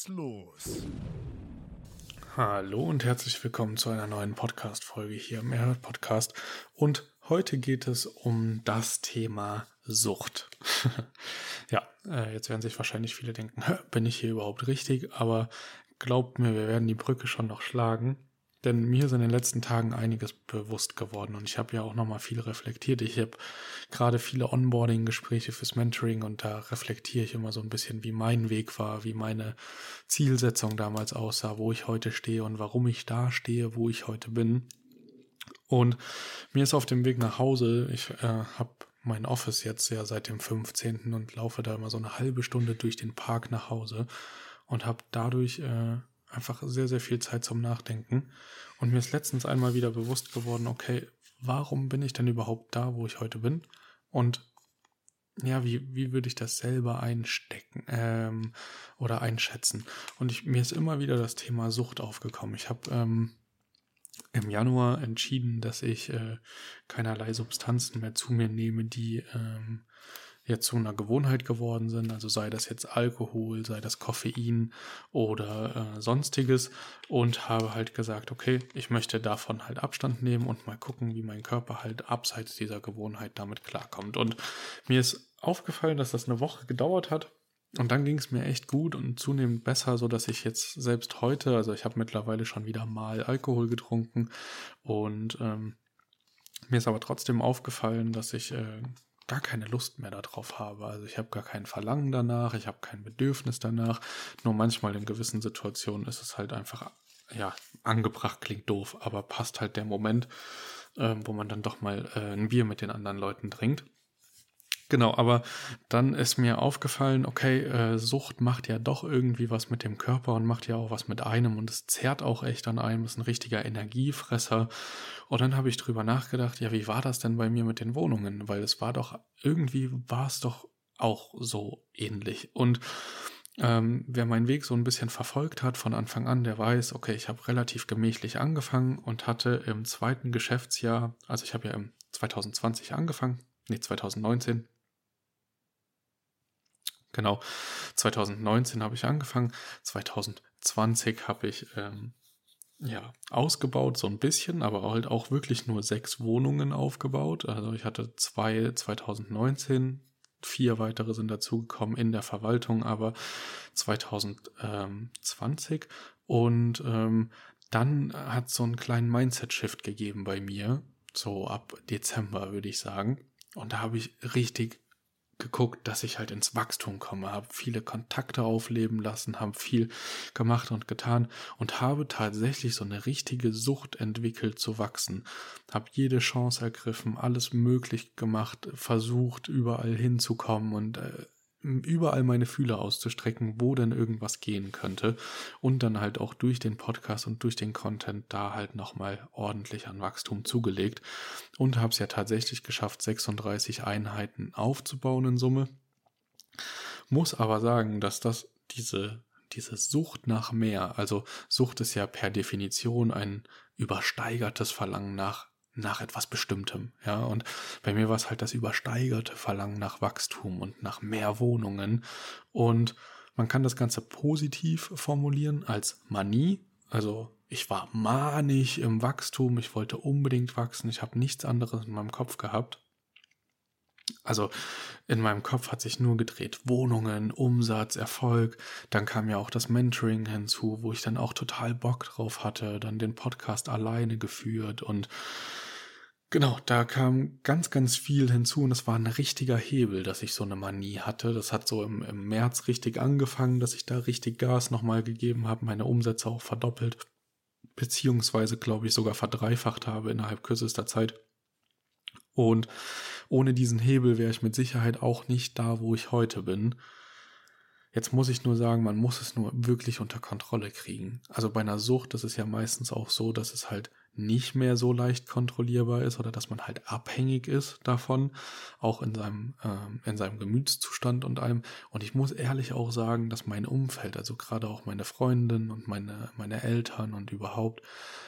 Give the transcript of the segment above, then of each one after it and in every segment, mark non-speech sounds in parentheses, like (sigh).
Geht's los. Hallo und herzlich willkommen zu einer neuen Podcast-Folge hier im Mehrhört Podcast. Und heute geht es um das Thema Sucht. (laughs) ja, äh, jetzt werden sich wahrscheinlich viele denken, bin ich hier überhaupt richtig? Aber glaubt mir, wir werden die Brücke schon noch schlagen. Denn mir ist in den letzten Tagen einiges bewusst geworden und ich habe ja auch nochmal viel reflektiert. Ich habe gerade viele Onboarding-Gespräche fürs Mentoring und da reflektiere ich immer so ein bisschen, wie mein Weg war, wie meine Zielsetzung damals aussah, wo ich heute stehe und warum ich da stehe, wo ich heute bin. Und mir ist auf dem Weg nach Hause, ich äh, habe mein Office jetzt ja seit dem 15. und laufe da immer so eine halbe Stunde durch den Park nach Hause und habe dadurch äh, einfach sehr, sehr viel Zeit zum Nachdenken. Und mir ist letztens einmal wieder bewusst geworden, okay, warum bin ich denn überhaupt da, wo ich heute bin? Und ja, wie, wie würde ich das selber einstecken ähm, oder einschätzen? Und ich, mir ist immer wieder das Thema Sucht aufgekommen. Ich habe ähm, im Januar entschieden, dass ich äh, keinerlei Substanzen mehr zu mir nehme, die ähm, jetzt zu einer Gewohnheit geworden sind, also sei das jetzt Alkohol, sei das Koffein oder äh, sonstiges und habe halt gesagt, okay, ich möchte davon halt Abstand nehmen und mal gucken, wie mein Körper halt abseits dieser Gewohnheit damit klarkommt. Und mir ist aufgefallen, dass das eine Woche gedauert hat. Und dann ging es mir echt gut und zunehmend besser, so dass ich jetzt selbst heute, also ich habe mittlerweile schon wieder mal Alkohol getrunken und ähm, mir ist aber trotzdem aufgefallen, dass ich äh, gar keine Lust mehr darauf habe. Also ich habe gar kein Verlangen danach, ich habe kein Bedürfnis danach. Nur manchmal in gewissen Situationen ist es halt einfach, ja, angebracht klingt doof, aber passt halt der Moment, äh, wo man dann doch mal äh, ein Bier mit den anderen Leuten trinkt. Genau, aber dann ist mir aufgefallen, okay, äh, Sucht macht ja doch irgendwie was mit dem Körper und macht ja auch was mit einem und es zerrt auch echt an einem, ist ein richtiger Energiefresser. Und dann habe ich drüber nachgedacht, ja, wie war das denn bei mir mit den Wohnungen? Weil es war doch, irgendwie war es doch auch so ähnlich. Und ähm, wer meinen Weg so ein bisschen verfolgt hat von Anfang an, der weiß, okay, ich habe relativ gemächlich angefangen und hatte im zweiten Geschäftsjahr, also ich habe ja im 2020 angefangen, nee, 2019, Genau, 2019 habe ich angefangen, 2020 habe ich ähm, ja ausgebaut, so ein bisschen, aber halt auch wirklich nur sechs Wohnungen aufgebaut. Also ich hatte zwei 2019, vier weitere sind dazugekommen in der Verwaltung, aber 2020 und ähm, dann hat so einen kleinen Mindset-Shift gegeben bei mir, so ab Dezember würde ich sagen. Und da habe ich richtig geguckt, dass ich halt ins Wachstum komme, habe viele Kontakte aufleben lassen, habe viel gemacht und getan und habe tatsächlich so eine richtige Sucht entwickelt zu wachsen. Habe jede Chance ergriffen, alles möglich gemacht, versucht überall hinzukommen und äh, überall meine Fühler auszustrecken, wo denn irgendwas gehen könnte und dann halt auch durch den Podcast und durch den Content da halt nochmal ordentlich an Wachstum zugelegt und habe es ja tatsächlich geschafft, 36 Einheiten aufzubauen in Summe. Muss aber sagen, dass das diese diese Sucht nach mehr, also Sucht ist ja per Definition ein übersteigertes Verlangen nach nach etwas Bestimmtem. Ja, und bei mir war es halt das übersteigerte Verlangen nach Wachstum und nach mehr Wohnungen. Und man kann das Ganze positiv formulieren als Manie. Also ich war manig im Wachstum, ich wollte unbedingt wachsen, ich habe nichts anderes in meinem Kopf gehabt. Also in meinem Kopf hat sich nur gedreht Wohnungen, Umsatz, Erfolg. Dann kam ja auch das Mentoring hinzu, wo ich dann auch total Bock drauf hatte, dann den Podcast alleine geführt und genau, da kam ganz, ganz viel hinzu und es war ein richtiger Hebel, dass ich so eine Manie hatte. Das hat so im, im März richtig angefangen, dass ich da richtig Gas nochmal gegeben habe, meine Umsätze auch verdoppelt, beziehungsweise glaube ich sogar verdreifacht habe innerhalb kürzester Zeit. Und ohne diesen Hebel wäre ich mit Sicherheit auch nicht da, wo ich heute bin. Jetzt muss ich nur sagen, man muss es nur wirklich unter Kontrolle kriegen. Also bei einer Sucht ist es ja meistens auch so, dass es halt nicht mehr so leicht kontrollierbar ist oder dass man halt abhängig ist davon, auch in seinem, äh, in seinem Gemütszustand und allem. Und ich muss ehrlich auch sagen, dass mein Umfeld, also gerade auch meine Freundin und meine, meine Eltern und überhaupt,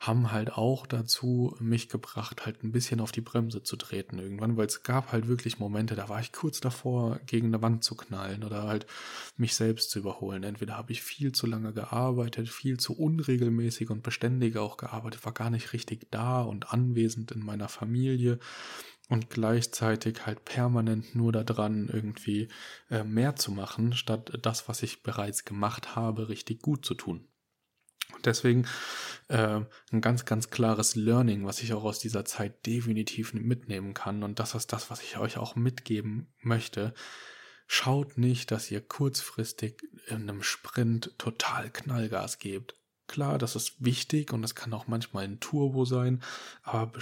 haben halt auch dazu mich gebracht, halt ein bisschen auf die Bremse zu treten irgendwann, weil es gab halt wirklich Momente, da war ich kurz davor, gegen eine Wand zu knallen oder halt mich selbst zu überholen. Entweder habe ich viel zu lange gearbeitet, viel zu unregelmäßig und beständig auch gearbeitet, war gar nicht richtig da und anwesend in meiner Familie und gleichzeitig halt permanent nur daran irgendwie äh, mehr zu machen, statt das, was ich bereits gemacht habe, richtig gut zu tun. Und deswegen äh, ein ganz, ganz klares Learning, was ich auch aus dieser Zeit definitiv mitnehmen kann. Und das ist das, was ich euch auch mitgeben möchte. Schaut nicht, dass ihr kurzfristig in einem Sprint total Knallgas gebt. Klar, das ist wichtig und das kann auch manchmal ein Turbo sein, aber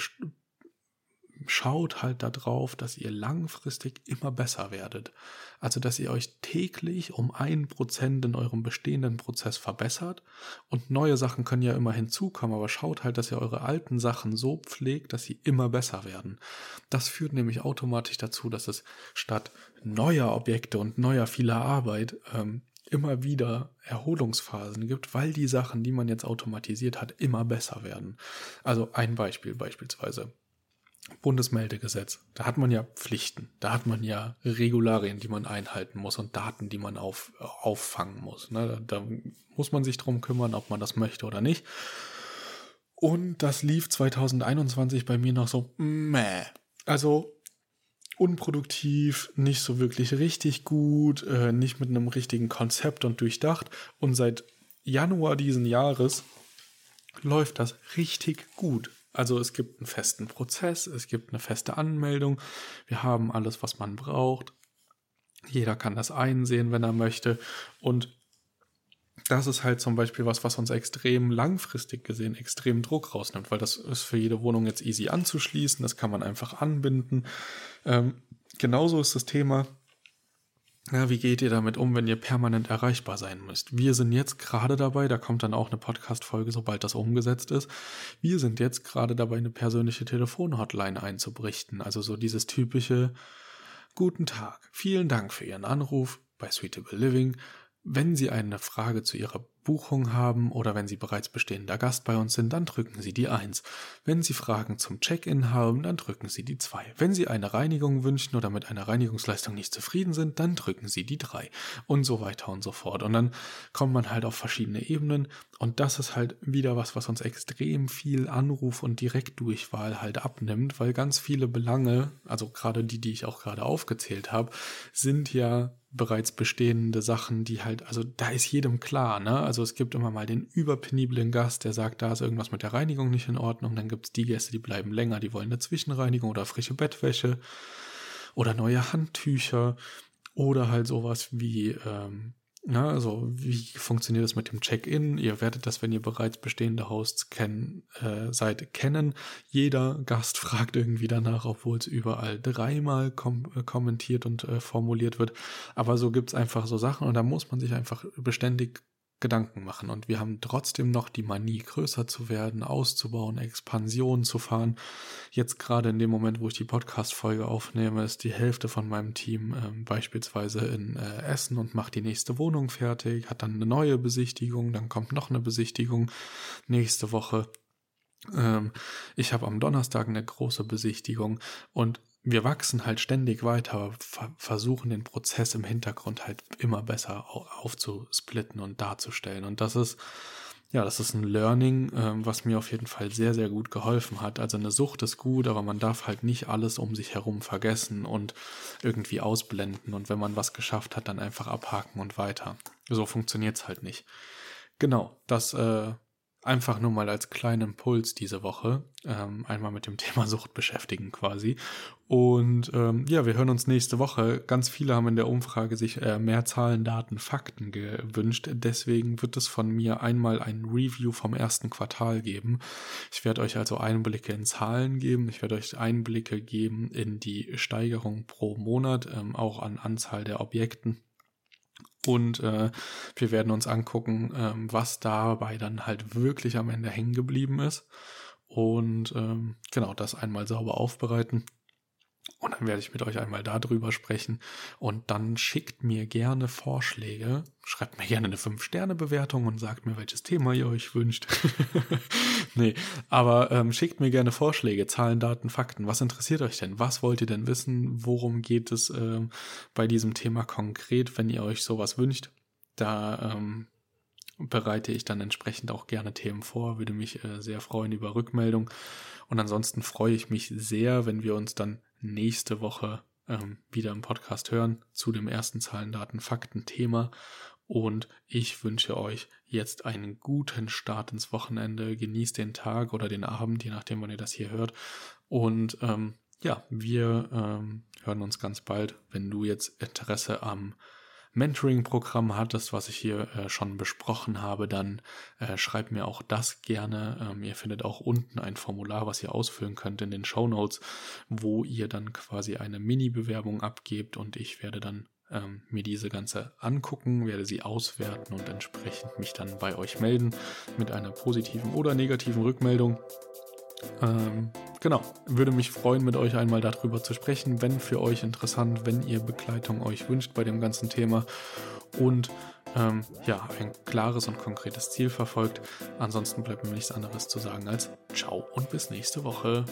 schaut halt darauf, dass ihr langfristig immer besser werdet. Also, dass ihr euch täglich um ein Prozent in eurem bestehenden Prozess verbessert und neue Sachen können ja immer hinzukommen, aber schaut halt, dass ihr eure alten Sachen so pflegt, dass sie immer besser werden. Das führt nämlich automatisch dazu, dass es statt neuer Objekte und neuer vieler Arbeit ähm, immer wieder Erholungsphasen gibt, weil die Sachen, die man jetzt automatisiert hat, immer besser werden. Also ein Beispiel beispielsweise. Bundesmeldegesetz. Da hat man ja Pflichten, da hat man ja Regularien, die man einhalten muss und Daten, die man auf, auffangen muss. Ne? Da, da muss man sich drum kümmern, ob man das möchte oder nicht. Und das lief 2021 bei mir noch so, meh. Also unproduktiv, nicht so wirklich richtig gut, äh, nicht mit einem richtigen Konzept und durchdacht. Und seit Januar diesen Jahres läuft das richtig gut. Also es gibt einen festen Prozess, es gibt eine feste Anmeldung, wir haben alles, was man braucht. Jeder kann das einsehen, wenn er möchte. Und das ist halt zum Beispiel was, was uns extrem langfristig gesehen extrem Druck rausnimmt, weil das ist für jede Wohnung jetzt easy anzuschließen, das kann man einfach anbinden. Ähm, genauso ist das Thema, ja, wie geht ihr damit um, wenn ihr permanent erreichbar sein müsst? Wir sind jetzt gerade dabei, da kommt dann auch eine Podcast-Folge, sobald das umgesetzt ist. Wir sind jetzt gerade dabei, eine persönliche Telefonhotline einzuberichten. Also so dieses typische Guten Tag, vielen Dank für Ihren Anruf bei Suitable Living. Wenn Sie eine Frage zu Ihrer Buchung haben oder wenn Sie bereits bestehender Gast bei uns sind, dann drücken Sie die 1. Wenn Sie Fragen zum Check-in haben, dann drücken Sie die 2. Wenn Sie eine Reinigung wünschen oder mit einer Reinigungsleistung nicht zufrieden sind, dann drücken Sie die 3 und so weiter und so fort. Und dann kommt man halt auf verschiedene Ebenen und das ist halt wieder was, was uns extrem viel Anruf und Direktdurchwahl halt abnimmt, weil ganz viele Belange, also gerade die, die ich auch gerade aufgezählt habe, sind ja bereits bestehende Sachen, die halt, also da ist jedem klar, ne? Also es gibt immer mal den überpeniblen Gast, der sagt, da ist irgendwas mit der Reinigung nicht in Ordnung. Dann gibt es die Gäste, die bleiben länger, die wollen eine Zwischenreinigung oder frische Bettwäsche oder neue Handtücher oder halt sowas wie ähm, ja, also wie funktioniert das mit dem Check-in? Ihr werdet das, wenn ihr bereits bestehende Hosts kennen, äh, seid, kennen. Jeder Gast (laughs) fragt irgendwie danach, obwohl es überall dreimal kom äh, kommentiert und äh, formuliert wird. Aber so gibt's einfach so Sachen und da muss man sich einfach beständig Gedanken machen. Und wir haben trotzdem noch die Manie, größer zu werden, auszubauen, Expansion zu fahren. Jetzt gerade in dem Moment, wo ich die Podcast-Folge aufnehme, ist die Hälfte von meinem Team äh, beispielsweise in äh, Essen und macht die nächste Wohnung fertig, hat dann eine neue Besichtigung, dann kommt noch eine Besichtigung nächste Woche. Ähm, ich habe am Donnerstag eine große Besichtigung und wir wachsen halt ständig weiter, versuchen den Prozess im Hintergrund halt immer besser aufzusplitten und darzustellen. Und das ist, ja, das ist ein Learning, ähm, was mir auf jeden Fall sehr, sehr gut geholfen hat. Also eine Sucht ist gut, aber man darf halt nicht alles um sich herum vergessen und irgendwie ausblenden. Und wenn man was geschafft hat, dann einfach abhaken und weiter. So funktioniert es halt nicht. Genau, das äh, einfach nur mal als kleinen Impuls diese Woche ähm, einmal mit dem (laughs) Thema Sucht beschäftigen quasi. Und ähm, ja, wir hören uns nächste Woche. Ganz viele haben in der Umfrage sich äh, mehr Zahlen, Daten, Fakten gewünscht. Deswegen wird es von mir einmal ein Review vom ersten Quartal geben. Ich werde euch also Einblicke in Zahlen geben. Ich werde euch Einblicke geben in die Steigerung pro Monat, ähm, auch an Anzahl der Objekten und äh, wir werden uns angucken, ähm, was dabei dann halt wirklich am Ende hängen geblieben ist. Und ähm, genau, das einmal sauber aufbereiten. Und dann werde ich mit euch einmal darüber sprechen. Und dann schickt mir gerne Vorschläge. Schreibt mir gerne eine 5-Sterne-Bewertung und sagt mir, welches Thema ihr euch wünscht. (laughs) nee, aber ähm, schickt mir gerne Vorschläge, Zahlen, Daten, Fakten. Was interessiert euch denn? Was wollt ihr denn wissen? Worum geht es ähm, bei diesem Thema konkret, wenn ihr euch sowas wünscht? Da ähm, bereite ich dann entsprechend auch gerne Themen vor, würde mich äh, sehr freuen über Rückmeldung. Und ansonsten freue ich mich sehr, wenn wir uns dann nächste Woche ähm, wieder im Podcast hören zu dem ersten Zahlen, Daten, Fakten Thema. Und ich wünsche euch jetzt einen guten Start ins Wochenende. Genießt den Tag oder den Abend, je nachdem, wann ihr das hier hört. Und ähm, ja, wir ähm, hören uns ganz bald. Wenn du jetzt Interesse am Mentoring-Programm hattest, was ich hier äh, schon besprochen habe, dann äh, schreibt mir auch das gerne. Ähm, ihr findet auch unten ein Formular, was ihr ausfüllen könnt in den Show Notes, wo ihr dann quasi eine Mini-Bewerbung abgebt und ich werde dann ähm, mir diese ganze angucken, werde sie auswerten und entsprechend mich dann bei euch melden mit einer positiven oder negativen Rückmeldung. Ähm, genau, würde mich freuen, mit euch einmal darüber zu sprechen, wenn für euch interessant, wenn ihr Begleitung euch wünscht bei dem ganzen Thema und ähm, ja, ein klares und konkretes Ziel verfolgt. Ansonsten bleibt mir nichts anderes zu sagen als ciao und bis nächste Woche.